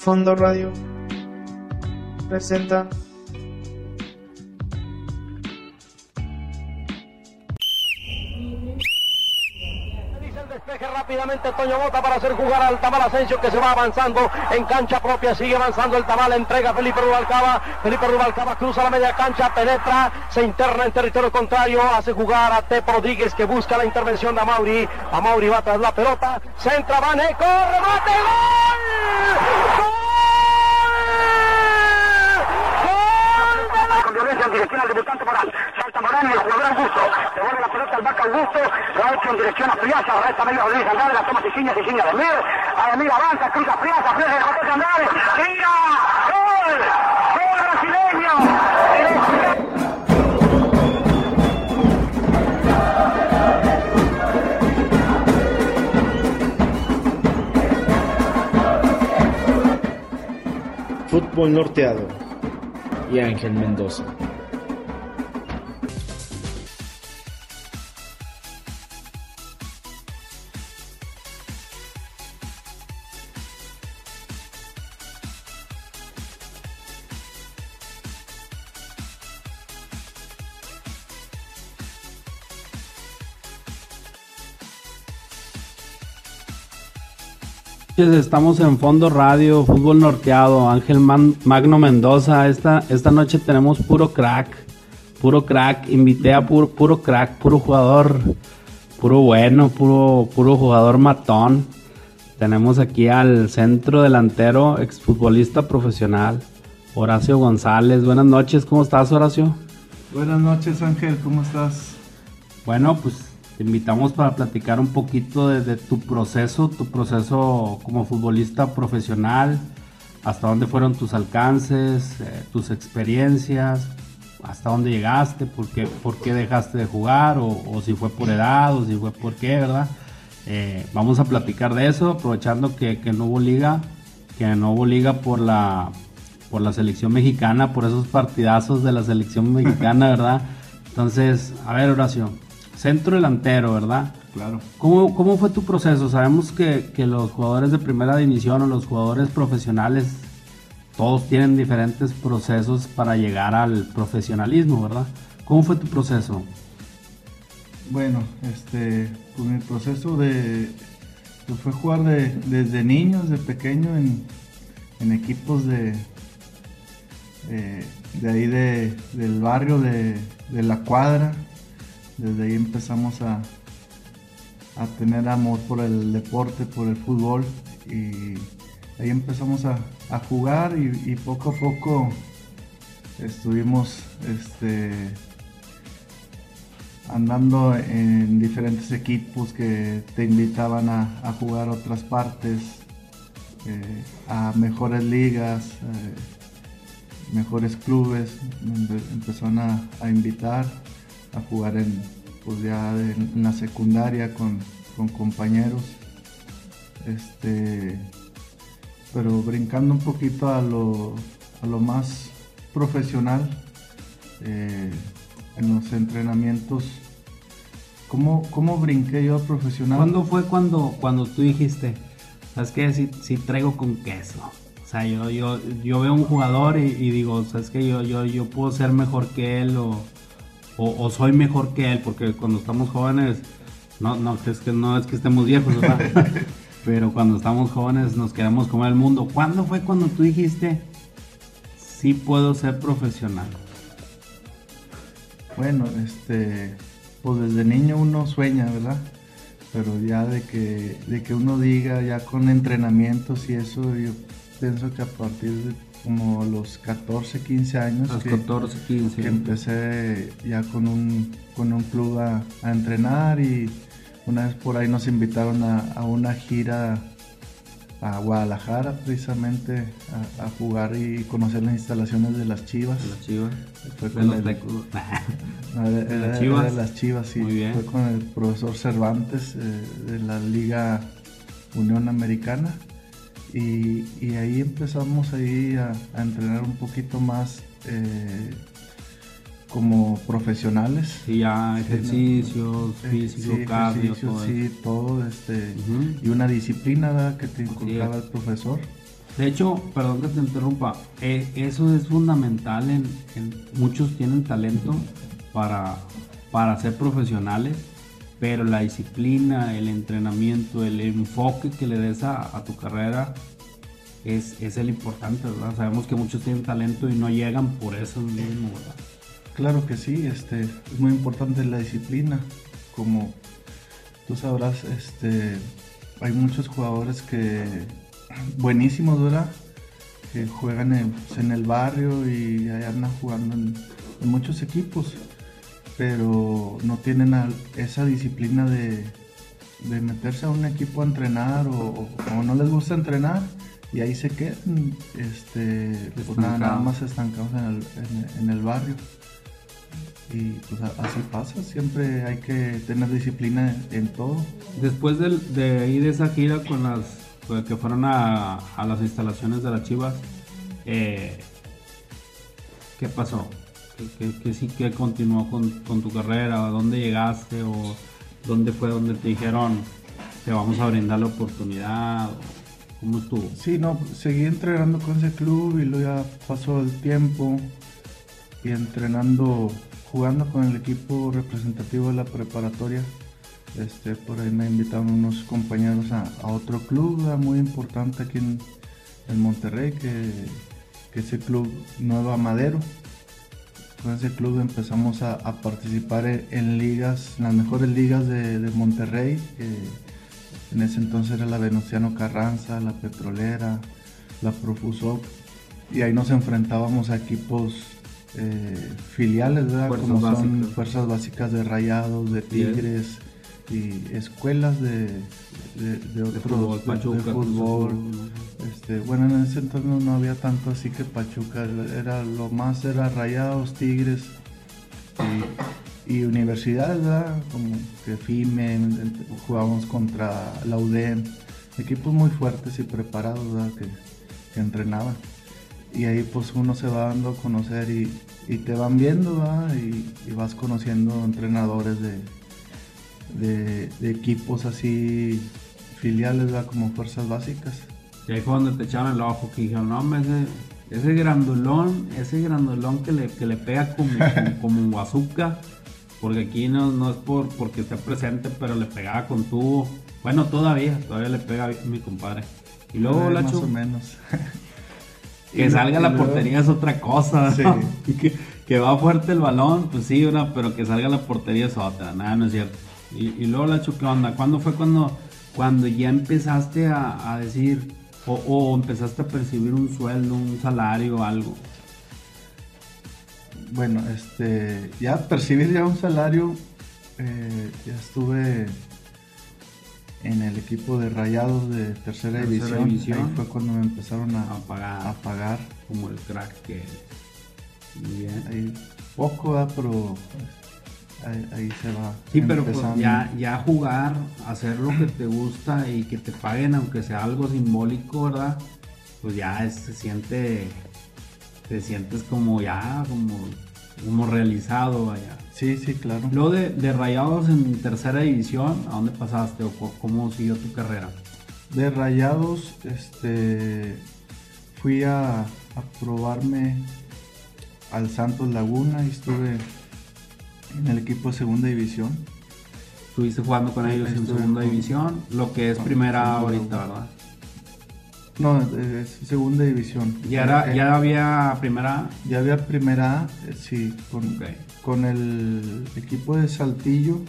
Fondo Radio presenta. Despeje rápidamente Toño Bota para hacer jugar al Tamal Asensio que se va avanzando en cancha propia, sigue avanzando el Tamal, entrega Felipe Rubalcaba, Felipe Rubalcaba cruza la media cancha, penetra, se interna en territorio contrario, hace jugar a Tepo Rodríguez que busca la intervención de Amauri, Amauri va tras la pelota, centra, Vaneco, remate, gol, con violencia dirección al debutante Morán. Salta Morán y el jugador Augusto. Devuelve la pelota al Vaca Augusto. Lo ha hecho en dirección a Friaza. Ahora está medio Rodríguez Andrade. La toma Siciña, Siciña de Mir. A Emir avanza, cruza Friaza. Friaza de José Andrade. ¡Tira! ¡Gol! ¡Gol brasileño! Fútbol Norteado y Ángel Mendoza. Estamos en Fondo Radio, Fútbol Norteado, Ángel Man- Magno Mendoza. Esta, esta noche tenemos puro crack, puro crack. Invité a puro, puro crack, puro jugador, puro bueno, puro, puro jugador matón. Tenemos aquí al centro delantero, exfutbolista profesional, Horacio González. Buenas noches, ¿cómo estás, Horacio? Buenas noches Ángel, ¿cómo estás? Bueno, pues te invitamos para platicar un poquito de, de tu proceso, tu proceso como futbolista profesional, hasta dónde fueron tus alcances, eh, tus experiencias, hasta dónde llegaste, por qué, por qué dejaste de jugar, o, o si fue por edad, o si fue por qué, ¿verdad? Eh, vamos a platicar de eso, aprovechando que, que no hubo liga, que no hubo liga por la, por la selección mexicana, por esos partidazos de la selección mexicana, ¿verdad? Entonces, a ver, Horacio, centro delantero, ¿verdad? Claro. ¿Cómo, cómo fue tu proceso? Sabemos que, que los jugadores de primera división o los jugadores profesionales, todos tienen diferentes procesos para llegar al profesionalismo, ¿verdad? ¿Cómo fue tu proceso? Bueno, este, pues mi proceso de, pues fue jugar de, desde niños, de pequeño, en, en equipos de, eh, de ahí de, del barrio, de, de la cuadra. Desde ahí empezamos a, a tener amor por el deporte, por el fútbol. Y ahí empezamos a, a jugar y, poco a poco estuvimos este, andando en diferentes equipos que te invitaban a, a jugar otras partes, eh, a mejores ligas, eh, mejores clubes, empezaron a, a invitar a jugar en, pues ya en la secundaria con, con compañeros. Este, pero brincando un poquito a lo, a lo más profesional, eh, en los entrenamientos, ¿cómo, cómo brinqué yo profesional? ¿Cuándo fue cuando, cuando tú dijiste, sabes qué, si, si traigo con queso? O sea, yo, yo, yo veo un jugador y, y digo, sabes que yo, yo, yo puedo ser mejor que él o, o, o soy mejor que él, porque cuando estamos jóvenes, no, no, es que no es que estemos viejos, ¿verdad? pero cuando estamos jóvenes nos queremos comer el mundo. ¿Cuándo fue cuando tú dijiste, sí puedo ser profesional? Bueno, este, pues desde niño uno sueña, ¿verdad? Pero ya de que, de que uno diga, ya con entrenamientos y eso, yo pienso que a partir de como los 14, 15 años, los que, 14, 15. que empecé ya con un, con un club a, a entrenar y una vez por ahí nos invitaron a, a una gira a Guadalajara precisamente a, a jugar y conocer las instalaciones de las Chivas. Las chivas. Fue De con los el- tecos. no, era- ¿De era- las Chivas? era de las Chivas, sí. Muy bien. Fue con el profesor Cervantes eh, de la Liga Unión Americana. Y, y ahí empezamos ahí a, a entrenar un poquito más eh, como profesionales. Sí, ya ejercicios, Eh, físico, sí, cardio, ejercicios, todo sí, todo este y una disciplina ¿verdad? que te inculcaba el profesor. De hecho, perdón que te interrumpa, eh, eso es fundamental en, en- muchos tienen talento para, para ser profesionales, pero la disciplina, el entrenamiento, el enfoque que le des a, tu carrera es, es el importante, ¿verdad? Sabemos que muchos tienen talento y no llegan por eso mismo, ¿verdad? Claro que sí, este, es muy importante la disciplina. Como tú sabrás, este, hay muchos jugadores que buenísimos, ¿verdad? Que juegan en, en el barrio y ahí andan jugando en muchos equipos, pero no tienen esa disciplina de, de meterse a un equipo a entrenar o, no les gusta entrenar y ahí se quedan, este, pues nada, más estancados en el, en- en el barrio. Y pues así pasa, siempre hay que tener disciplina en todo. Después del- de, ir de esa gira con las que fueron a, a las instalaciones de las Chivas, eh, ¿qué pasó? ¿Qué, qué- qué sí que continuó con, tu carrera? ¿A dónde llegaste? ¿O dónde fue donde te dijeron te vamos a brindar la oportunidad? ¿O ¿Cómo estuvo? Sí, no, seguí entrenando con ese club y luego ya pasó el tiempo y entrenando, jugando con el equipo representativo de la preparatoria. Este, por ahí me invitaron unos compañeros a, otro club muy importante aquí en, en Monterrey, que, que es el club Nueva Madero. Con ese club empezamos a, a participar en, en ligas, en las mejores ligas de, de Monterrey. en ese entonces era la Venustiano Carranza, la Petrolera, la Profusoc. Y ahí nos enfrentábamos a equipos eh, filiales, ¿verdad? Fuerzas Como son fuerzas básicas de Rayados, de Bien. Y escuelas de, de, de otros fútbol, Pachuca. Azul. Este, bueno, en ese entonces no, había tanto así que Pachuca, era lo más era Rayados, Tigres y, y universidades, ¿verdad? Como que FIME, jugábamos contra la UDEM, equipos muy fuertes y preparados, ¿verdad? Que, que entrenaban. Y ahí pues uno se va dando a conocer y, y te van viendo, ¿verdad? Y, y vas conociendo entrenadores de, de, de equipos así filiales, ¿verdad? Como fuerzas básicas. Y ahí fue donde te echaron el ojo, que dijeron, no, hombre, ese, ese grandulón, ese grandulón que le, que le pega como, como, como un bazooka, porque aquí no, no es por porque esté presente, pero le pegaba con tubo. Bueno, todavía, todavía le pega mi compadre. Y luego, Eh, más o menos. que Y salga la luego- portería es otra cosa, Sí. que, que va fuerte el balón, pues sí, una, pero que salga la portería es otra, nada, no es cierto. Y, y luego la ¿qué onda? ¿Cuándo fue cuando, cuando ya empezaste a, a decir, o, o empezaste a percibir un sueldo, un salario, algo? Bueno, este, ya percibir ya un salario, eh, ya estuve en el equipo de Rayados de tercera, división. Ahí fue cuando me empezaron a, A pagar. a pagar. Como el crack que. Muy bien. Ahí poco, ¿verdad? pero ahí, ahí se va. Sí, pero pues ya, ya jugar, hacer lo que te gusta y que te paguen, aunque sea algo simbólico, ¿verdad? Pues ya es- se siente, te sientes como ya, como, como realizado, vaya. Sí, sí, claro. Luego de, de Rayados en tercera división, ¿a dónde pasaste o cómo siguió tu carrera? De Rayados, este, fui a, a probarme al Santos Laguna y estuve en el equipo de segunda división. Estuviste jugando con ellos en segunda con- división, lo que es primera ahorita, ¿verdad? No, es segunda división. Ya, era, Eh, ya había primera. ya había primera A, eh, sí, con, el equipo de Saltillo.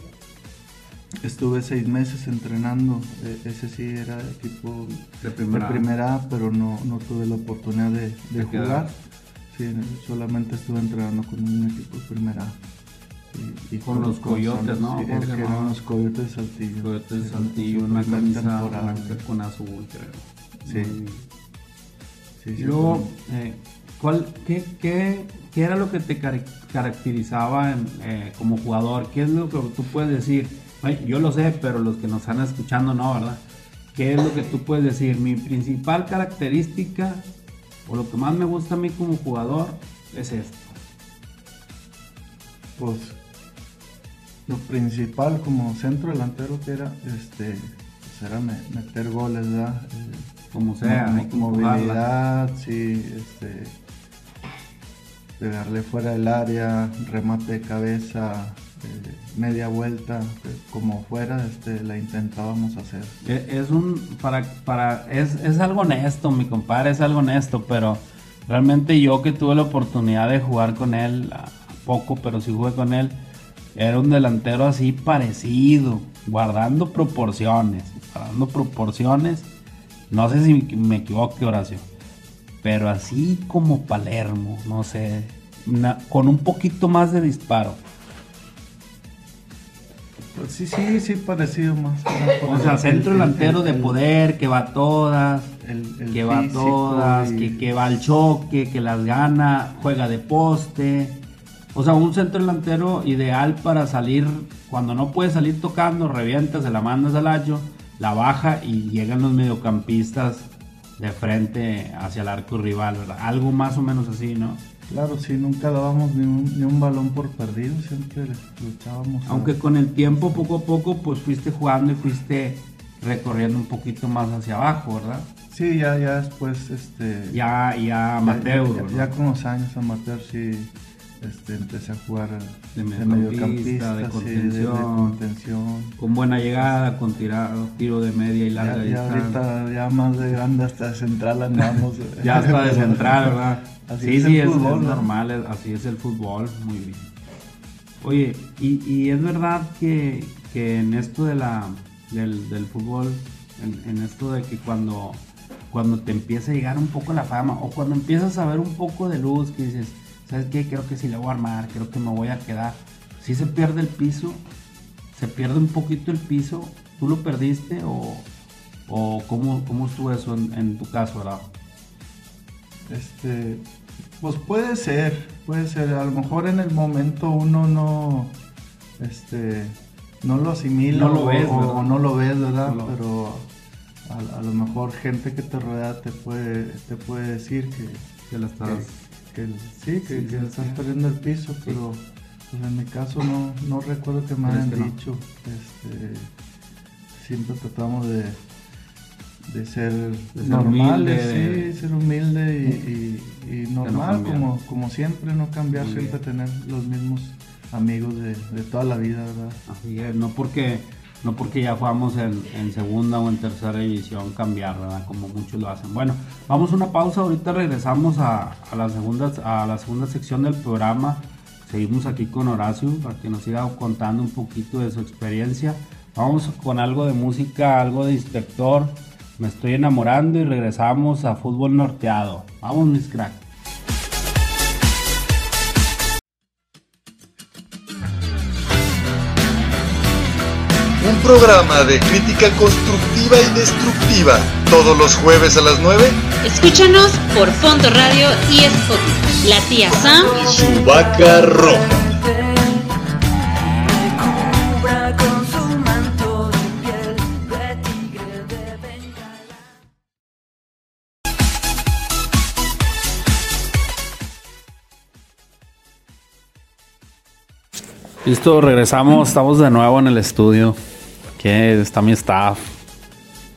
Estuve seis meses entrenando. eh, Ese sí era equipo De primera de primera pero no, no tuve la oportunidad de, jugar. Sí, solamente estuve entrenando con un equipo de primera. Y, y Con los Coyotes, ¿no? Sí, ¿Cómo se los Coyotes de Saltillo. Coyotes de Saltillo, una camisa blanca con azul, creo. Sí. Sí, Y sí, luego, eh, ¿cuál, qué, qué, qué era lo que te caracterizaba en, eh, como jugador? ¿Qué es lo que tú puedes decir? Yo lo sé, pero los que nos están escuchando no, ¿verdad? ¿Qué es lo que tú puedes decir? Mi principal característica, o lo que más me gusta a mí como jugador, es esto. pues lo principal como centro delantero que era este pues era meter goles, ¿verdad? Eh, como sea, movilidad, sí, este, pegarle fuera del área, remate de cabeza, eh, media vuelta, como fuera, este, la intentábamos hacer. E, es un, para, para, es, es algo honesto, mi compadre, es algo honesto, pero realmente yo que tuve la oportunidad de jugar con él, poco, pero sí jugué con él, era un delantero así parecido, guardando proporciones, guardando proporciones no sé si me equivoco, Horacio. Pero así como Palermo, no sé. con un poquito más de disparo. Pues sí, sí, sí, parecido más. O sea, centro delantero de poder, que va a todas, que va a todas, que, que va al choque, que las gana, juega de poste. O sea, un centro delantero ideal para salir, cuando no puede salir tocando, revienta, se la mandas al hacho la baja y llegan los mediocampistas de frente hacia el arco rival, ¿verdad? Algo más o menos así, ¿no? Claro, sí, nunca dábamos ni un, balón por perdido, siempre luchábamos. Aunque con el tiempo, poco a poco, pues fuiste jugando y fuiste recorriendo un poquito más hacia abajo, ¿verdad? Sí, ya, ya después, este... Ya, ya amateur, ya, ya, con los años amateur, sí este, empecé a jugar de mediocampista, de, contención, con buena llegada, con tirado, tiro de media y larga ya, ahorita ya más de grande hasta de central andamos. ya hasta de central, ¿verdad? sí, sí, es, normal, así es el fútbol, muy bien. Oye, y, es verdad que, en esto de la, del, fútbol, en, en, esto de que cuando, cuando te empieza a llegar un poco la fama o cuando empiezas a ver un poco de luz, que dices, ¿sabes qué? Creo que si le voy a armar, creo que me voy a quedar. Si se pierde el piso, se pierde un poquito el piso, ¿tú lo perdiste o, o cómo, cómo estuvo eso en, tu caso, verdad? Este, pues puede ser, puede ser. A lo mejor en el momento uno no, este, no lo asimila no lo ves, o, no lo ves, ¿verdad? Pero a, lo mejor gente que te rodea te puede, te puede decir que, que la estás que sí, que, estás perdiendo el piso, pero pues, en mi caso no, no recuerdo que me hayan dicho. Este, siempre tratamos de, de ser, normales, sí, ser humilde y, normal, como, como siempre, no cambiar, siempre tener los mismos amigos de, de, toda la vida, ¿verdad? Así es, no porque no porque ya jugamos en, segunda o en tercera división cambiar, ¿verdad? Como muchos lo hacen. Bueno, vamos a una pausa, ahorita regresamos a, la, segunda, a la segunda sección del programa. Seguimos aquí con Horacio para que nos siga contando un poquito de su experiencia. Vamos con algo de música, algo de inspector. Me estoy enamorando y regresamos a fútbol norteado. Vamos, mis cracks. Programa de crítica constructiva y destructiva. Todos los jueves a las 9. Escúchanos por Fondo Radio y Spotify. La tía Sam y su vaca roja. Listo, regresamos, estamos de nuevo en el estudio. Aquí está mi staff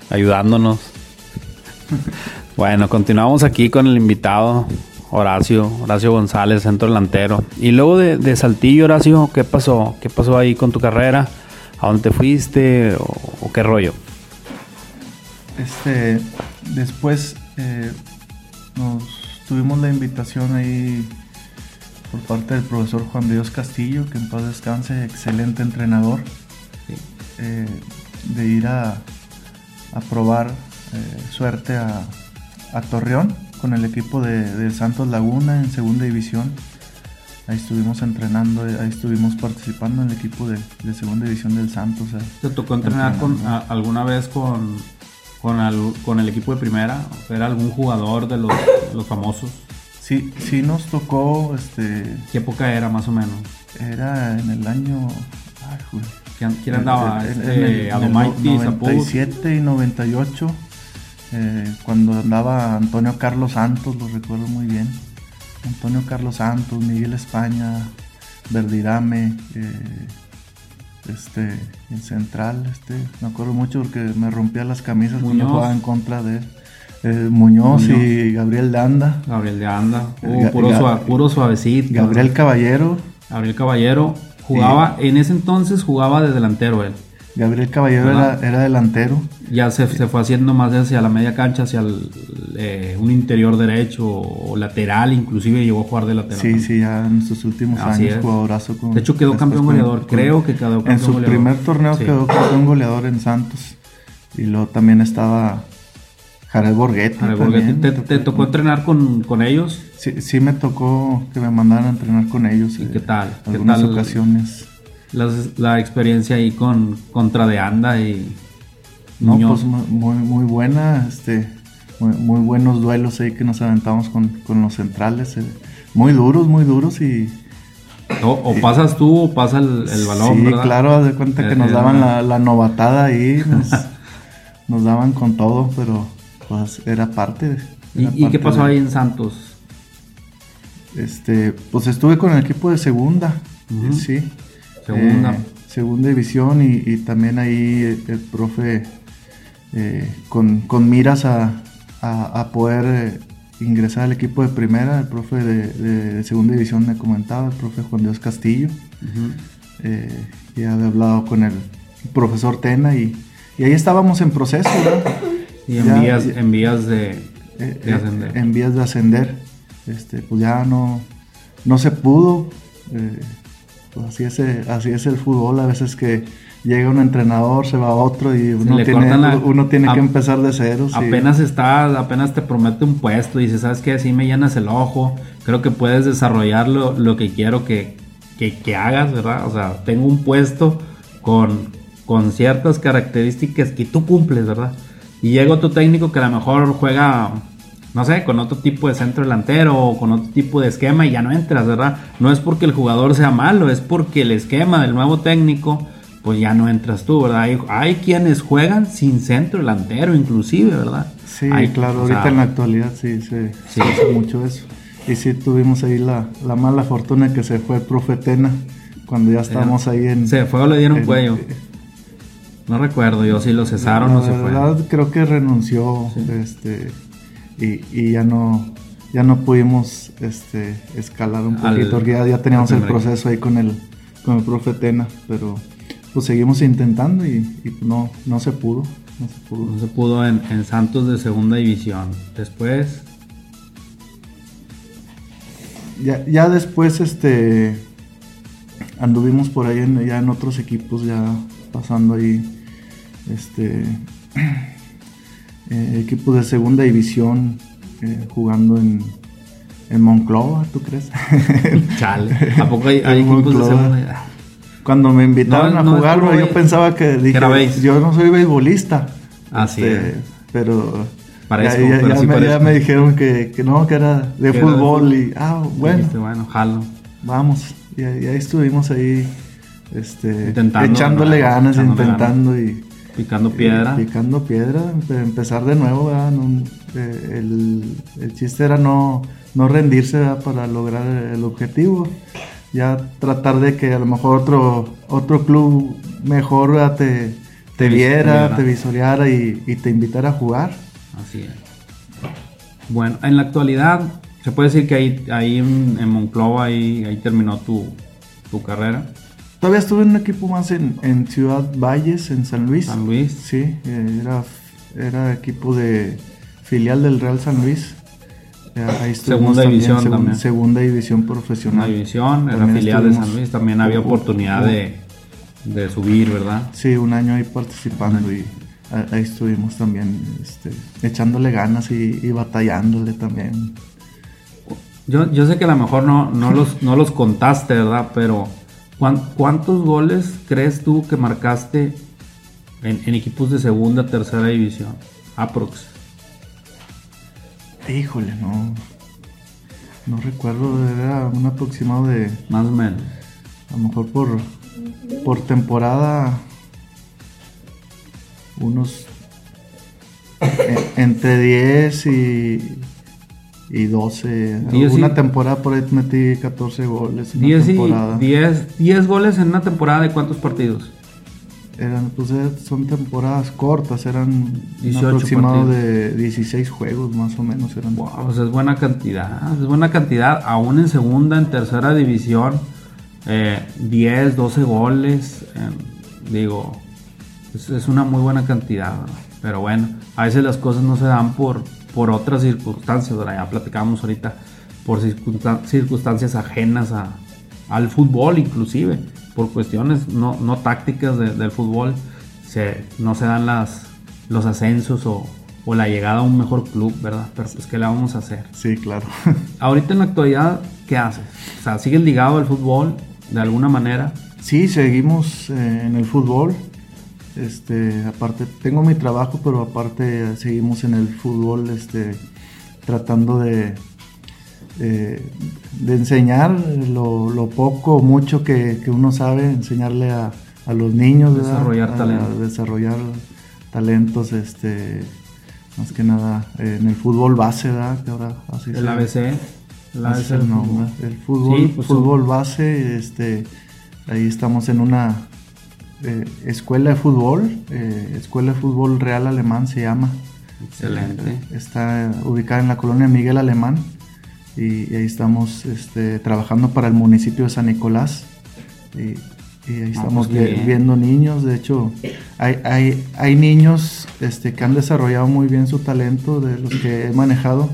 ayudándonos. Bueno, continuamos aquí con el invitado Horacio, Horacio González, centro delantero. Y luego de, Saltillo, Horacio, ¿qué pasó? ¿Qué pasó ahí con tu carrera? ¿A dónde te fuiste? ¿O, qué rollo? Este, después eh, nos tuvimos la invitación ahí por parte del profesor Juan Dios Castillo, que en paz descanse, excelente entrenador. Eh, de ir a, a probar eh, suerte a, Torreón con el equipo de, Santos Laguna en segunda división. Ahí estuvimos entrenando, ahí estuvimos participando en el equipo de, segunda división del Santos. Eh, ¿Te tocó entrenar con, alguna vez con, con, el equipo de primera? ¿Era algún jugador de los, los famosos? Sí, sí nos tocó. Este, ¿Qué época era más o menos? Era en el año. Ay, ¿Quién, andaba? En, este, en, 97 y 98, eh, cuando andaba Antonio Carlos Santos, lo recuerdo muy bien. Antonio Carlos Santos, Miguel España, Verdirame, eh, este, en central, este, me acuerdo mucho porque me rompía las camisas Muñoz. cuando jugaba en contra de. Eh, Muñoz, Muñoz. y Gabriel Danda, Gabriel de Anda, uh, puro, Ga- sua- puro suavecito. Gabriel Caballero, Gabriel Caballero jugaba, en ese entonces jugaba de delantero él. Gabriel Caballero era, era delantero, Ya se, se fue haciendo más hacia la media cancha, hacia el, eh, un interior derecho o lateral, inclusive llegó a jugar de lateral. sí, sí, ya en sus últimos Así años jugadorazo con- De hecho quedó campeón goleador, con- creo que quedó campeón En su goleador. primer torneo Sí. quedó campeón goleador en Santos. Y luego también estaba Jared Borghetti. Jared. Borghetti, ¿Te, te tocó entrenar con, con ellos? Sí, sí me tocó que me mandaran a entrenar con ellos. ¿Y eh, qué tal? ¿Qué Algunas tal? ocasiones. La experiencia ahí con contra de Anda y No, Muñoz. pues mu- muy, muy buena, este, muy, muy buenos duelos ahí que nos aventamos con, con los centrales. eh, muy duros, muy duros y... o, o pasas tú o pasa el, el balón, sí, ¿verdad? claro, haz de cuenta que Eh, nos eh, daban la, la novatada ahí, nos, nos daban con todo, pero pues era parte. de- ¿Y, era y qué pasó de- ahí en Santos? Este, pues estuve con el equipo de segunda, sí. Segunda. Eh, segunda división y, y también ahí el, el profe eh, con, con miras a, a- a poder eh, ingresar al equipo de primera, el profe de, de segunda división me comentaba, el profe Juan Dios Castillo. Ya había hablado con el profesor Tena y, y ahí estábamos en proceso, ¿verdad? Y en Ya- vías, en vías de, eh, de eh, ascender. en vías de ascender. Este, pues ya no, no se pudo. eh, pues así, es, el- así es el fútbol. A veces que llega un entrenador, se va otro y uno tiene, la- uno tiene que empezar de cero. sí. Apenas está, apenas te promete un puesto y dices, ¿sabes qué? Así me llenas el ojo. Creo que puedes desarrollar lo, lo que quiero que, que, que hagas, ¿verdad? O sea, tengo un puesto con, con ciertas características que tú cumples, ¿verdad? Y llega otro técnico que a lo mejor juega, no sé, con otro tipo de centro delantero o con otro tipo de esquema y ya no entras, ¿verdad? No es porque el jugador sea malo, es porque el esquema del nuevo técnico, pues ya no entras tú, ¿verdad? Hay, hay quienes juegan sin centro delantero, inclusive, ¿verdad? Sí, Hay- claro, ahorita sea, en la actualidad sí se Sí. hace mucho eso. Y sí tuvimos ahí la, la mala fortuna que se fue el profe Tena cuando ya estábamos ahí en... Se fue o le dieron en- cuello. No recuerdo yo si lo cesaron la o se fue. verdad creo que renunció este y, y ya no ya no pudimos este escalar un poquito porque ya, ya teníamos el proceso ahí con el con el profe Tena pero pues seguimos intentando y, y no no se pudo no se pudo No se pudo en, en Santos de segunda división. Después, ya, ya después este anduvimos por ahí en, ya en otros equipos ya pasando ahí este eh, equipos de segunda división eh, jugando en en Monclova, ¿tú crees? chale. ¿A poco hay, hay de Monclova. Cuando me invitaron No, a no, jugar, yo pensaba que dije, yo no soy beisbolista. Así Este, es. Pero Parezco, ya, ya- pero ya sí me, ya me dijeron que, que no, que era de Que era de fútbol y ah, bueno, Dijiste, bueno, jalo. vamos. Y ahí estuvimos ahí este, Intentando, echándole ¿no? ganas, Echándole intentando y Picando piedra. picando piedra, empe- empezar de nuevo, ¿verdad? No, eh, el, el chiste era no, no rendirse ¿verdad? para lograr el objetivo. Ya tratar de que a lo mejor otro, otro club mejor ¿verdad? te, te viera, te visoreara y, y te invitara a jugar. Así es. Bueno, en la actualidad, se puede decir que ahí, ahí en, en Monclova, ahí, ahí terminó tu, tu carrera. Todavía estuve en un equipo más en, en Ciudad Valles, en San Luis. San Luis. Sí, eh, era, era equipo de filial del Real San Luis. Ya, ahí Segunda división segun- también. Segunda división profesional. división, era También filial de San Luis, también había oportunidad de, de subir, ¿verdad? Sí, un año ahí participando y ahí estuvimos también este, echándole ganas y, y batallándole también. Yo, yo sé que a lo mejor no, no, los, no los contaste, ¿verdad? Pero ¿cuán- ¿cuántos goles crees tú que marcaste en, en equipos de segunda, tercera división? Aprox. Híjole, no. No recuerdo, era un aproximado de Más o menos. a lo mejor por, por temporada unos e- entre 10 y y 12. Diez y- una temporada por ahí metí 14 goles. Una 10, y, temporada. 10, 10 goles en una temporada de cuántos partidos? Eran, pues, eh, son temporadas cortas, eran un 18 aproximado partidos. de 16 juegos más o menos. Eran. Wow, pues es buena cantidad, es buena cantidad, aún en segunda, en tercera división, eh, 10, 12 goles, eh, digo, es, es una muy buena cantidad, pero bueno, a veces las cosas no se dan por, por otras circunstancias, ¿verdad? ya platicábamos ahorita, por circunstan- circunstancias ajenas a, al fútbol inclusive, por cuestiones no, no tácticas de- del fútbol, se, no se dan las, los ascensos o, o la llegada a un mejor club, ¿verdad? Pero pues, ¿qué le vamos a hacer? Sí, claro. Ahorita en la actualidad, ¿qué haces? O sea, ¿sigues ligado al fútbol de alguna manera? Sí, seguimos eh, en el fútbol. Este, aparte, tengo mi trabajo, pero aparte seguimos en el fútbol, este, tratando de, eh, de enseñar lo, lo poco o mucho que, que uno sabe, enseñarle a, a los niños. Desarrollar A- talento. a desarrollar talentos, este, más que nada eh, en el fútbol base, ¿verdad? Que ahora así El se- ABC. El ABC el el fútbol, Sí, pues, fútbol base, este, ahí estamos en una eh, escuela de fútbol, eh, escuela de fútbol real alemán se llama. Excelente. Está ubicada en la colonia Miguel Alemán y, y ahí estamos este, trabajando para el municipio de San Nicolás. Y, y ahí estamos pues, viendo niños, de hecho hay, hay, hay niños este, que han desarrollado muy bien su talento de los que he manejado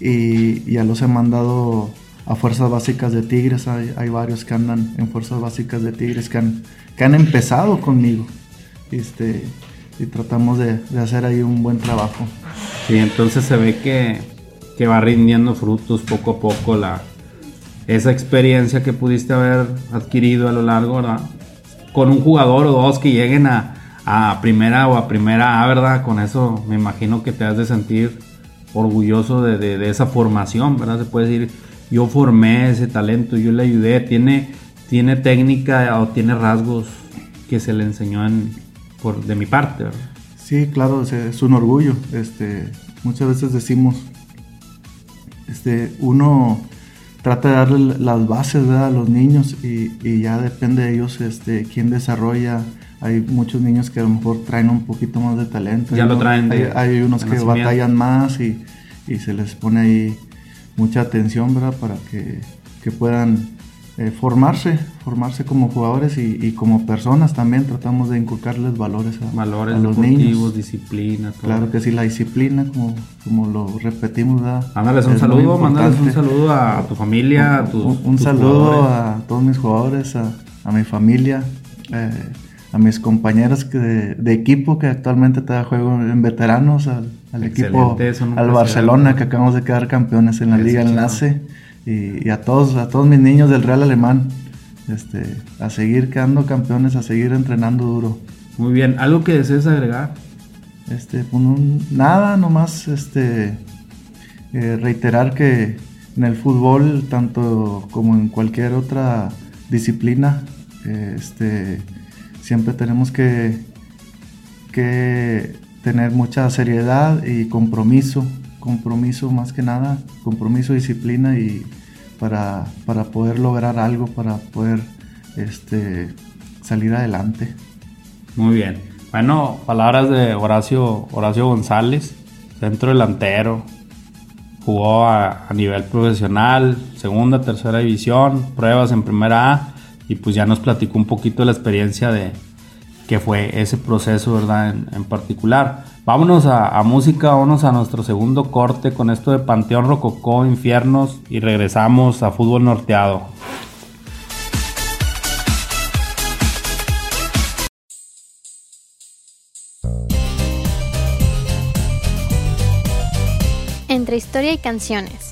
y ya los he mandado a fuerzas básicas de Tigres. Hay, hay varios que andan en fuerzas básicas de Tigres que han, que han empezado conmigo. Este, y tratamos de, de hacer ahí un buen trabajo. Sí, entonces se ve que, que va rindiendo frutos poco a poco la, esa experiencia que pudiste haber adquirido a lo largo, ¿verdad? Con un jugador o dos que lleguen a, a primera o a primera A, ¿verdad? Con eso me imagino que te has de sentir orgulloso de, de- de esa formación, ¿verdad? Se puede decir, yo formé ese talento, yo le ayudé, tiene, tiene técnica o tiene rasgos que se le enseñó en, por, de mi parte, ¿verdad? Sí, claro, es, es un orgullo. Este, muchas veces decimos, este, uno trata de darle las bases ¿verdad? a los niños y, y ya depende de ellos este, quién desarrolla. Hay muchos niños que a lo mejor traen un poquito más de talento. Ya lo traen de- hay, hay unos que batallan más y, y se les pone ahí mucha atención, ¿verdad? Para que, que puedan eh, formarse, formarse como jugadores y, y como personas también. Tratamos de inculcarles valores a, Valores a los niños. disciplina, todo. Claro que sí, la disciplina, como, como lo repetimos, ¿verdad? Mándales un Es saludo, mándales un saludo a tu familia, a tus, Un, un tus saludo jugadores. a todos mis jugadores, a, a mi familia, eh, a mis compañeros que de, de equipo que actualmente todavía juego en veteranos, al, al equipo, al Barcelona que acabamos de quedar campeones en la Eso, Liga. Enlace y, y a todos, a todos mis niños del Real Alemán, este, a seguir quedando campeones, a seguir entrenando duro. Muy bien, ¿algo que desees agregar? Este, pues, no- nada, nomás este, eh, reiterar que en el fútbol, tanto como en cualquier otra disciplina, eh, este, siempre tenemos que, que tener mucha seriedad y compromiso, compromiso más que nada, compromiso, disciplina y para, para poder lograr algo, para poder este, salir adelante. Muy bien. Bueno, palabras de Horacio, Horacio González, centro delantero. Jugó a, a nivel profesional, segunda, tercera división, pruebas en primera A y pues ya nos platicó un poquito de la experiencia de que fue ese proceso, ¿verdad? En, particular. Vámonos a, a música, vámonos a nuestro segundo corte con esto de Panteón Rococó, Infiernos y regresamos a Fútbol Norteado. Entre historia y canciones.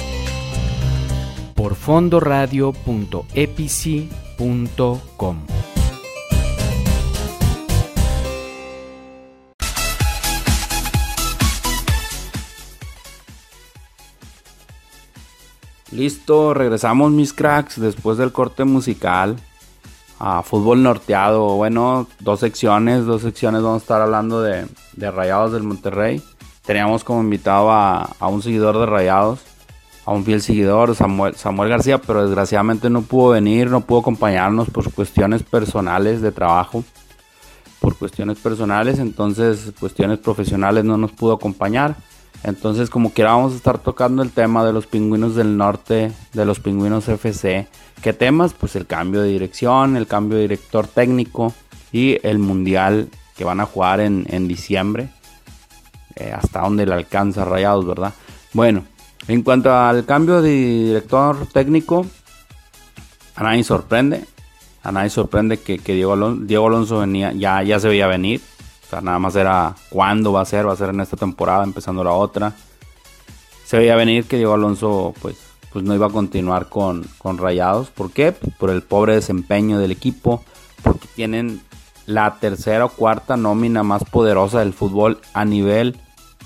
Por fondoradio.epici.com. Listo, regresamos mis cracks después del corte musical a fútbol norteado. Bueno, dos secciones, dos secciones vamos a estar hablando de, Rayados del Monterrey. Teníamos como invitado a, un seguidor de Rayados, a un fiel seguidor, Samuel, García, pero desgraciadamente no pudo venir, no pudo acompañarnos por cuestiones personales de trabajo. Por cuestiones personales, entonces cuestiones profesionales no nos pudo acompañar. Entonces, como quiera, vamos a estar tocando el tema de los pingüinos del norte, de los pingüinos FC. ¿Qué temas? Pues el cambio de dirección, el cambio de director técnico y el mundial que van a jugar en, diciembre. Eh, hasta donde le alcanza Rayados, ¿verdad? Bueno, en cuanto al cambio de director técnico, a nadie sorprende. A nadie sorprende que, Diego, Alonso, Diego Alonso venía, ya, ya se veía venir nada más era cuándo va a ser, va a ser en esta temporada, empezando la otra. Se veía venir que Diego Alonso pues, pues no iba a continuar con, con Rayados. ¿Por qué? Por el pobre desempeño del equipo, porque tienen la tercera o cuarta nómina más poderosa del fútbol a nivel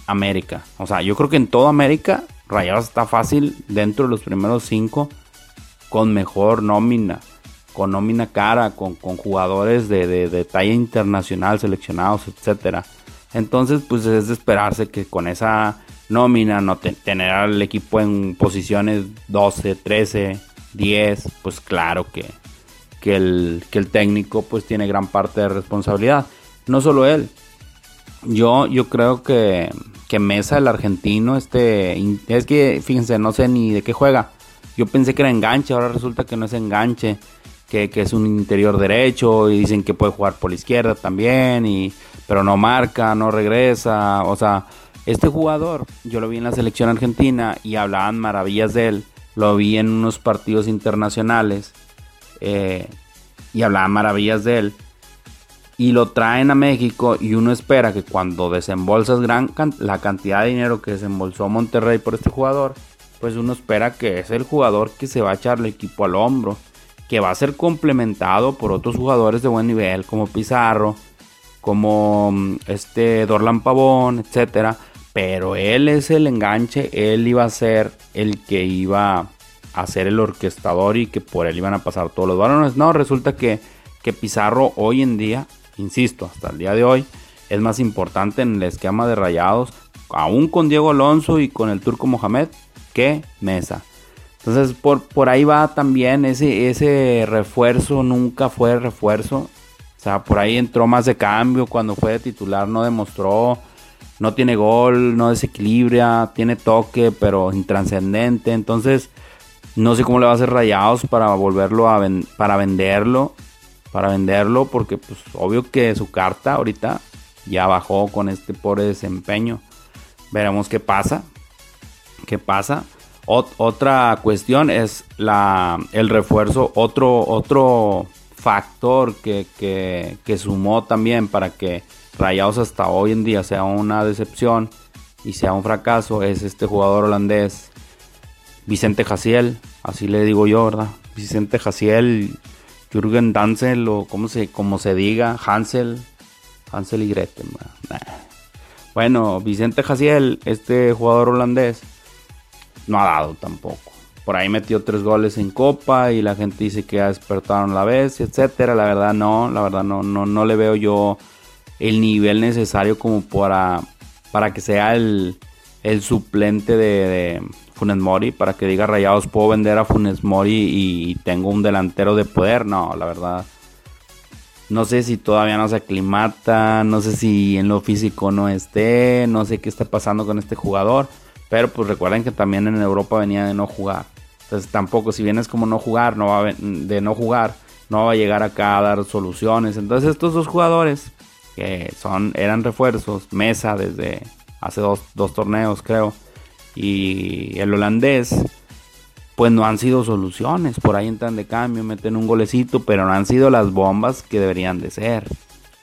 América. O sea, yo creo que en toda América Rayados está fácil dentro de los primeros cinco con mejor nómina con nómina cara, con, jugadores de, talla internacional seleccionados, etcétera. Entonces, pues es de esperarse que con esa nómina, no tener al equipo en posiciones 12, 13, 10, pues claro que, que, el, que el técnico pues tiene gran parte de responsabilidad. No solo él. Yo, yo creo que, que Mesa, el argentino, este, es que fíjense, no sé ni de qué juega. Yo pensé que era enganche, ahora resulta que no es enganche que, es un interior derecho y dicen que puede jugar por la izquierda también, y, pero no marca, no regresa. O sea, este jugador yo lo vi en la selección argentina y hablaban maravillas de él. Lo vi en unos partidos internacionales eh, y hablaban maravillas de él. Y lo traen a México y uno espera que cuando desembolsas gran la cantidad de dinero que desembolsó Monterrey por este jugador, pues uno espera que es el jugador que se va a echar el equipo al hombro que va a ser complementado por otros jugadores de buen nivel como Pizarro, como mm, este Dorlan Pavón, etcétera, pero él es el enganche, él iba a ser el que iba a ser el orquestador y que por él iban a pasar todos los balones. No, resulta que, que Pizarro hoy en día, insisto, hasta el día de hoy, es más importante en el esquema de rayados, aún con Diego Alonso y con el turco Mohamed, que Mesa. Entonces por, por ahí va también ese, ese refuerzo, nunca fue refuerzo. O sea, por ahí entró más de cambio cuando fue de titular, no demostró, no tiene gol, no desequilibra, tiene toque, pero intranscendente. Entonces, no sé cómo le va a hacer rayados para volverlo a para venderlo. Para venderlo, porque pues obvio que su carta ahorita ya bajó con este pobre desempeño. Veremos qué pasa. ¿Qué pasa? otra cuestión es la, el refuerzo, otro, otro factor que, que, sumó también para que Rayados hasta hoy en día sea una decepción y sea un fracaso es este jugador holandés Vicente Jaciel, así le digo yo, ¿verdad? Vicente Jaciel, Jürgen Dansel o como se, como se diga, Hansel, Hansel y Gretel. Bueno, Vicente Jaciel, este jugador holandés, no ha dado tampoco. Por ahí metió tres goles en Copa y la gente dice que ya despertaron la vez, etcétera. La verdad no, la verdad no, no, no le veo yo el nivel necesario como para, para que sea el, el suplente de, Funes Mori, para que diga Rayados puedo vender a Funes Mori y tengo un delantero de poder. No, la verdad. No sé si todavía no se aclimata, no sé si en lo físico no esté, no sé qué está pasando con este jugador. Pero pues recuerden que también en Europa venía de no jugar. Entonces tampoco si vienes como no jugar, no va de no jugar, no va a llegar acá a dar soluciones. Entonces estos dos jugadores que son eran refuerzos, Mesa desde hace dos, dos torneos creo y el holandés pues no han sido soluciones. Por ahí entran de cambio, meten un golecito, pero no han sido las bombas que deberían de ser.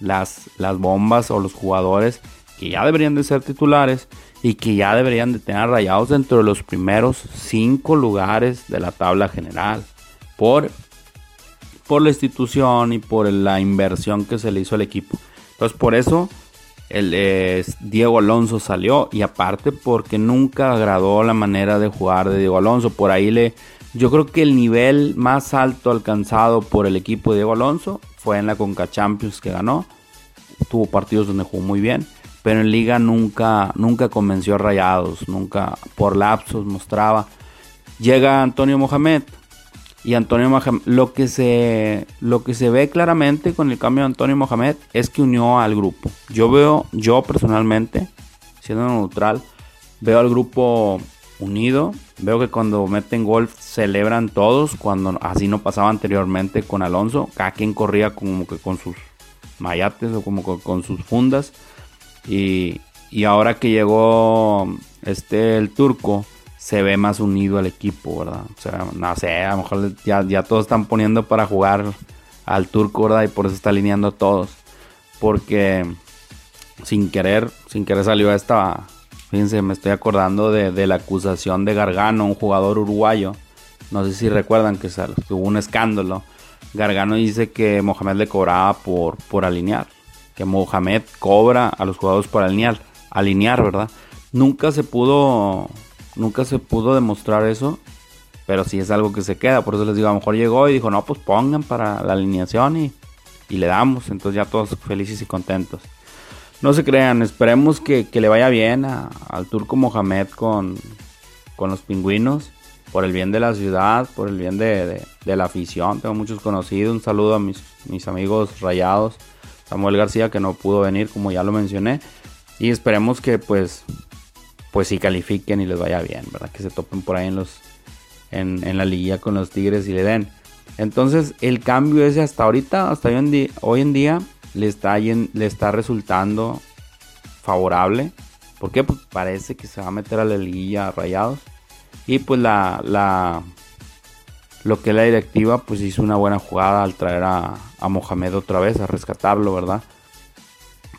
Las, las bombas o los jugadores que ya deberían de ser titulares y que ya deberían de tener rayados dentro de los primeros cinco lugares de la tabla general. Por, por la institución y por la inversión que se le hizo al equipo. Entonces por eso el, Diego Alonso salió y aparte porque nunca agradó la manera de jugar de Diego Alonso. Por ahí le... Yo creo que el nivel más alto alcanzado por el equipo de Diego Alonso fue en la Conca Champions que ganó. Tuvo partidos donde jugó muy bien pero en liga nunca, nunca convenció a Rayados, nunca por lapsos mostraba. Llega Antonio Mohamed y Antonio Mohamed, lo que se, lo que se ve claramente con el cambio de Antonio Mohamed es que unió al grupo. Yo veo, yo personalmente, siendo neutral, veo al grupo unido. Veo que cuando meten gol celebran todos, cuando así no pasaba anteriormente con Alonso. Cada quien corría como que con sus mayates o como con sus fundas. Y, ahora que llegó este el turco, se ve más unido al equipo, ¿verdad? O sea, no sé, a lo mejor ya, ya todos están poniendo para jugar al turco, ¿verdad? Y por eso está alineando a todos. Porque sin querer, sin querer salió esta. Fíjense, me estoy acordando de, la acusación de Gargano, un jugador uruguayo. No sé si recuerdan que, hubo un escándalo. Gargano dice que Mohamed le cobraba por, por alinear que Mohamed cobra a los jugadores por alinear, alinear, ¿verdad? Nunca se pudo, nunca se pudo demostrar eso, pero sí es algo que se queda. Por eso les digo, a lo mejor llegó y dijo, no, pues pongan para la alineación y, le damos. Entonces ya todos felices y contentos. No se crean, esperemos que, le vaya bien al turco Mohamed con, con los pingüinos. Por el bien de la ciudad, por el bien de, la afición. Tengo muchos conocidos. Un saludo a mis, mis amigos rayados Samuel García que no pudo venir como ya lo mencioné y esperemos que pues pues sí califiquen y les vaya bien, ¿verdad? Que se topen por ahí en los en, la liguilla con los Tigres y le den. Entonces el cambio ese hasta ahorita, hasta hoy en día, hoy en día le, está, le está resultando favorable. ¿Por qué? Pues parece que se va a meter a la liguilla rayados. Y pues la, la, lo que la directiva pues hizo una buena jugada al traer a, Mohamed otra vez, a rescatarlo, ¿verdad?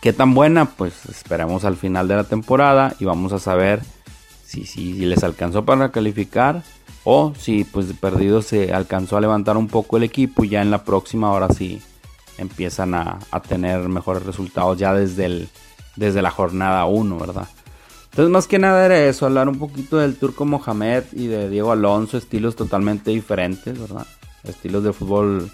¿Qué tan buena? Pues esperemos al final de la temporada y vamos a saber si, si, les alcanzó para calificar o si pues de perdido se alcanzó a levantar un poco el equipo y ya en la próxima ahora sí empiezan a, a tener mejores resultados ya desde, el, desde la jornada 1, ¿verdad? Entonces, más que nada era eso, hablar un poquito del turco Mohamed y de Diego Alonso, estilos totalmente diferentes, ¿verdad? Estilos de fútbol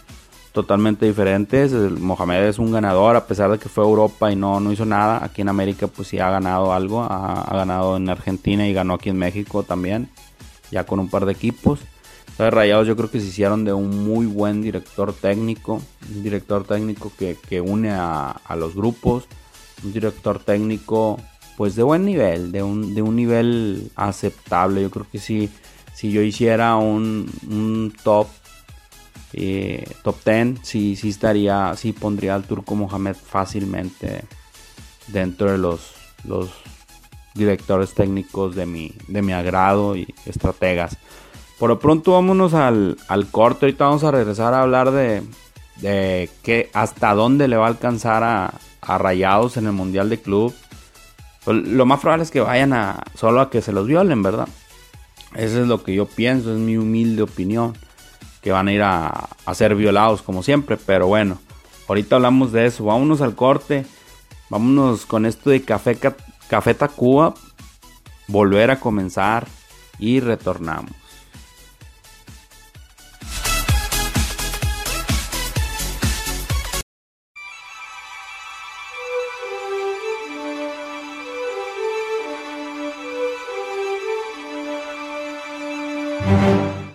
totalmente diferentes. Mohamed es un ganador, a pesar de que fue a Europa y no, no hizo nada. Aquí en América, pues sí ha ganado algo. Ha, ganado en Argentina y ganó aquí en México también, ya con un par de equipos. Entonces, Rayados yo creo que se hicieron de un muy buen director técnico, un director técnico que, que une a, los grupos, un director técnico pues de buen nivel, de un, de un nivel aceptable. Yo creo que si, si yo hiciera un, top eh, top 10, sí, sí estaría, sí pondría al Turco Mohamed fácilmente dentro de los, los directores técnicos de mi, de mi agrado y estrategas. Por lo pronto vámonos al, corte. Ahorita vamos a regresar a hablar de, de que hasta dónde le va a alcanzar a, a Rayados en el Mundial de Club lo más probable es que vayan a solo a que se los violen, ¿verdad? Eso es lo que yo pienso, es mi humilde opinión. Que van a ir a, a ser violados como siempre, pero bueno, ahorita hablamos de eso. Vámonos al corte, vámonos con esto de Café, Café Tacuba, volver a comenzar y retornamos.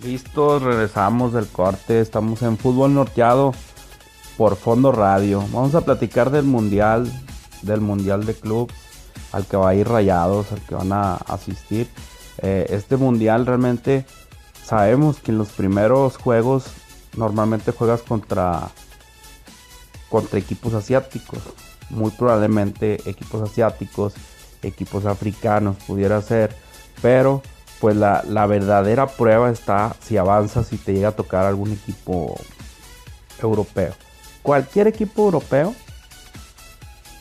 Amiguitos, regresamos del corte, estamos en fútbol norteado por Fondo Radio. Vamos a platicar del mundial, del mundial de club, al que va a ir rayados, al que van a asistir. Eh, este mundial realmente sabemos que en los primeros juegos normalmente juegas contra contra equipos asiáticos, muy probablemente equipos asiáticos, equipos africanos pudiera ser, pero pues la, verdadera prueba está si avanzas y te llega a tocar algún equipo europeo. Cualquier equipo europeo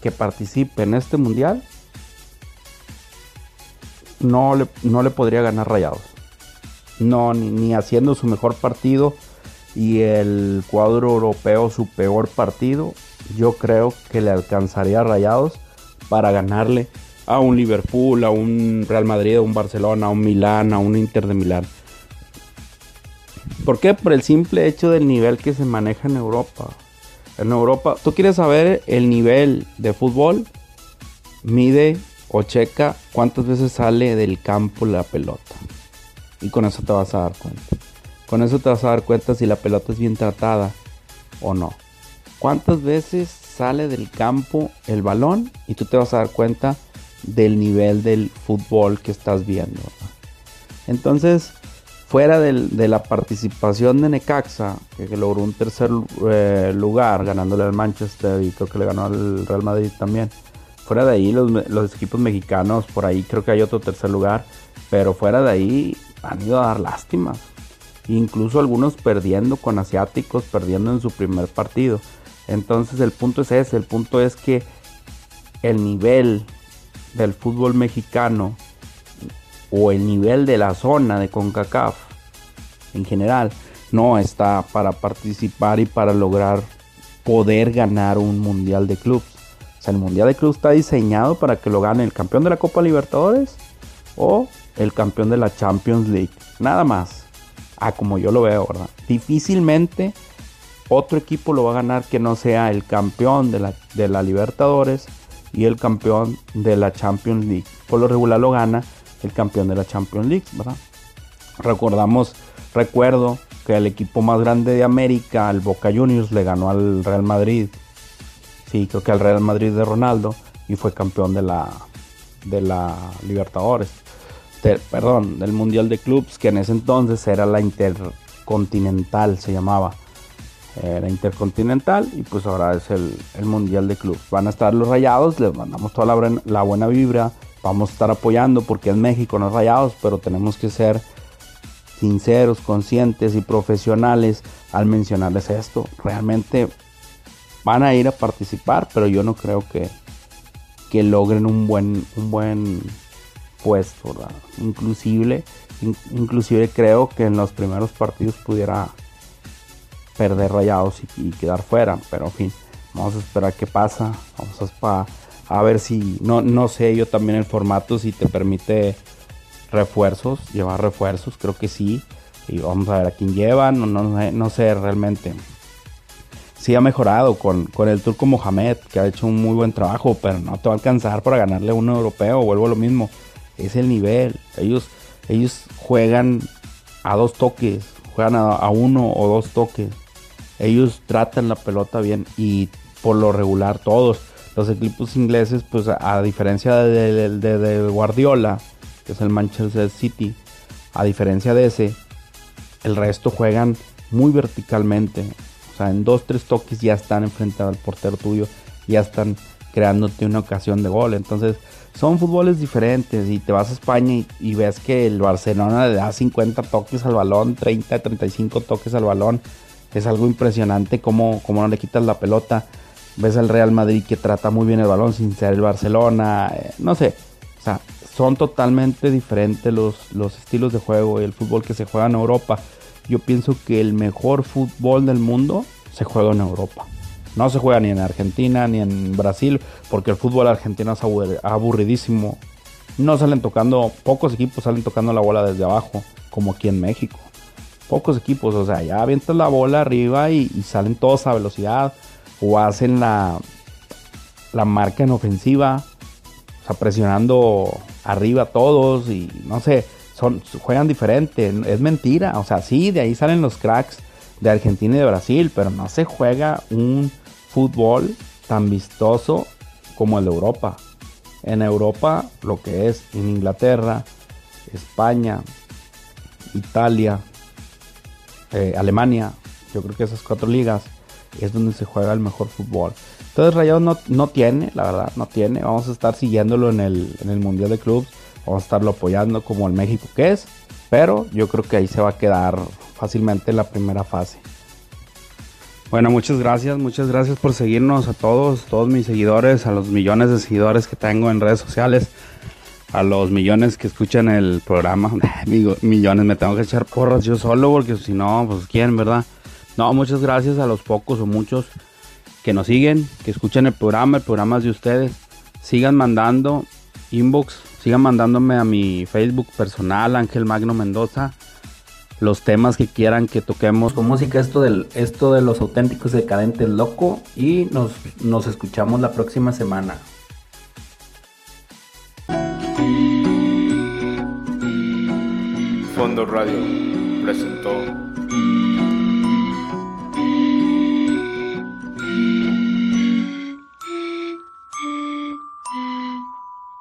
que participe en este mundial no le, no le podría ganar rayados. No, ni, ni, haciendo su mejor partido y el cuadro europeo su peor partido. Yo creo que le alcanzaría a rayados para ganarle a un Liverpool, a un Real Madrid, a un Barcelona, a un Milán, a un Inter de Milán. ¿Por qué? Por el simple hecho del nivel que se maneja en Europa. En Europa, tú quieres saber el nivel de fútbol, mide o checa cuántas veces sale del campo la pelota. Y con eso te vas a dar cuenta. Con eso te vas a dar cuenta si la pelota es bien tratada o no. ¿Cuántas veces sale del campo el balón? Y tú te vas a dar cuenta del nivel del fútbol que estás viendo. Entonces, fuera de la participación de Necaxa, que, logró un tercer eh, lugar ganándole al Manchester y creo que le ganó al Real Madrid también. Fuera de ahí, los, equipos mexicanos, por ahí creo que hay otro tercer lugar, pero fuera de ahí han ido a dar lástimas. Incluso algunos perdiendo con asiáticos, perdiendo en su primer partido. Entonces el punto es ese, el punto es que el nivel del fútbol mexicano o el nivel de la zona de CONCACAF en general no está para participar y para lograr poder ganar un mundial de clubes. O sea, el mundial de clubes está diseñado para que lo gane el campeón de la Copa Libertadores o el campeón de la Champions League. Nada más. Ah, como yo lo veo, ¿verdad? Difícilmente otro equipo lo va a ganar que no sea el campeón de la, de la Libertadores y el campeón de la Champions League. Por lo regular lo gana el campeón de la Champions League, ¿verdad? Recordamos, recuerdo que el equipo más grande de América, el Boca Juniors, le ganó al Real Madrid. Sí, creo que al Real Madrid de Ronaldo y fue campeón de la de la Libertadores. perdón, del Mundial de Clubs, que en ese entonces era la Intercontinental, se llamaba era intercontinental y pues ahora es el, mundial de club. Van a estar los rayados, les mandamos toda la, buena vibra, vamos a estar apoyando porque en México no es rayados, pero tenemos que ser sinceros, conscientes y profesionales al mencionarles esto. Realmente van a ir a participar, pero yo no creo que, que logren un buen, un buen puesto, Inclusive, inclusive creo que en los primeros partidos pudiera perder rayados y, quedar fuera. Pero en fin, vamos a esperar qué pasa. Vamos a, ver si, no, no sé yo también el formato, si te permite refuerzos, llevar refuerzos, creo que sí. Y vamos a ver a quién llevan, no, no, no sé realmente. Sí ha mejorado con, con, el turco Mohamed, que ha hecho un muy buen trabajo, pero no te va a alcanzar para ganarle a un europeo, vuelvo a lo mismo. Es el nivel. Ellos, ellos juegan a dos toques, juegan a uno o dos toques ellos tratan la pelota bien y por lo regular todos los equipos ingleses, pues a, diferencia de, Guardiola, que es el Manchester City, a diferencia de ese, el resto juegan muy verticalmente. O sea, en dos, tres toques ya están enfrentados al portero tuyo, ya están creándote una ocasión de gol. Entonces, son fútboles diferentes y te vas a España y, y, ves que el Barcelona le da 50 toques al balón, 30, 35 toques al balón es algo impresionante cómo, no le quitas la pelota. Ves al Real Madrid que trata muy bien el balón sin ser el Barcelona. Eh, no sé. O sea, son totalmente diferentes los, los estilos de juego y el fútbol que se juega en Europa. Yo pienso que el mejor fútbol del mundo se juega en Europa. No se juega ni en Argentina ni en Brasil porque el fútbol argentino es aburridísimo. No salen tocando, pocos equipos salen tocando la bola desde abajo, como aquí en México pocos equipos, o sea, ya avientas la bola arriba y, salen todos a velocidad o hacen la, la marca en ofensiva, o sea, presionando arriba todos y no sé, son, juegan diferente, es mentira. O sea, sí, de ahí salen los cracks de Argentina y de Brasil, pero no se juega un fútbol tan vistoso como el de Europa. En Europa, lo que es en Inglaterra, España, Italia, eh, Alemania, yo creo que esas cuatro ligas es donde se juega el mejor fútbol. Entonces Rayados no, no tiene, la verdad, no tiene. Vamos a estar siguiéndolo en el, en el Mundial de Clubs. Vamos a estarlo apoyando como el México que es. Pero yo creo que ahí se va a quedar fácilmente en la primera fase. Bueno, muchas gracias, muchas gracias por seguirnos a todos, todos mis seguidores, a los millones de seguidores que tengo en redes sociales, a los millones que escuchan el programa. millones, me tengo que echar porras yo solo porque si no, pues quién, ¿verdad? No, muchas gracias a los pocos o muchos que nos siguen, que escuchan el programa, el programa es de ustedes. Sigan mandando inbox, sigan mandándome a mi Facebook personal, Ángel Magno Mendoza los temas que quieran que toquemos con música, esto, del, esto de los auténticos decadentes loco y nos, nos escuchamos la próxima semana. Fondo Radio presentó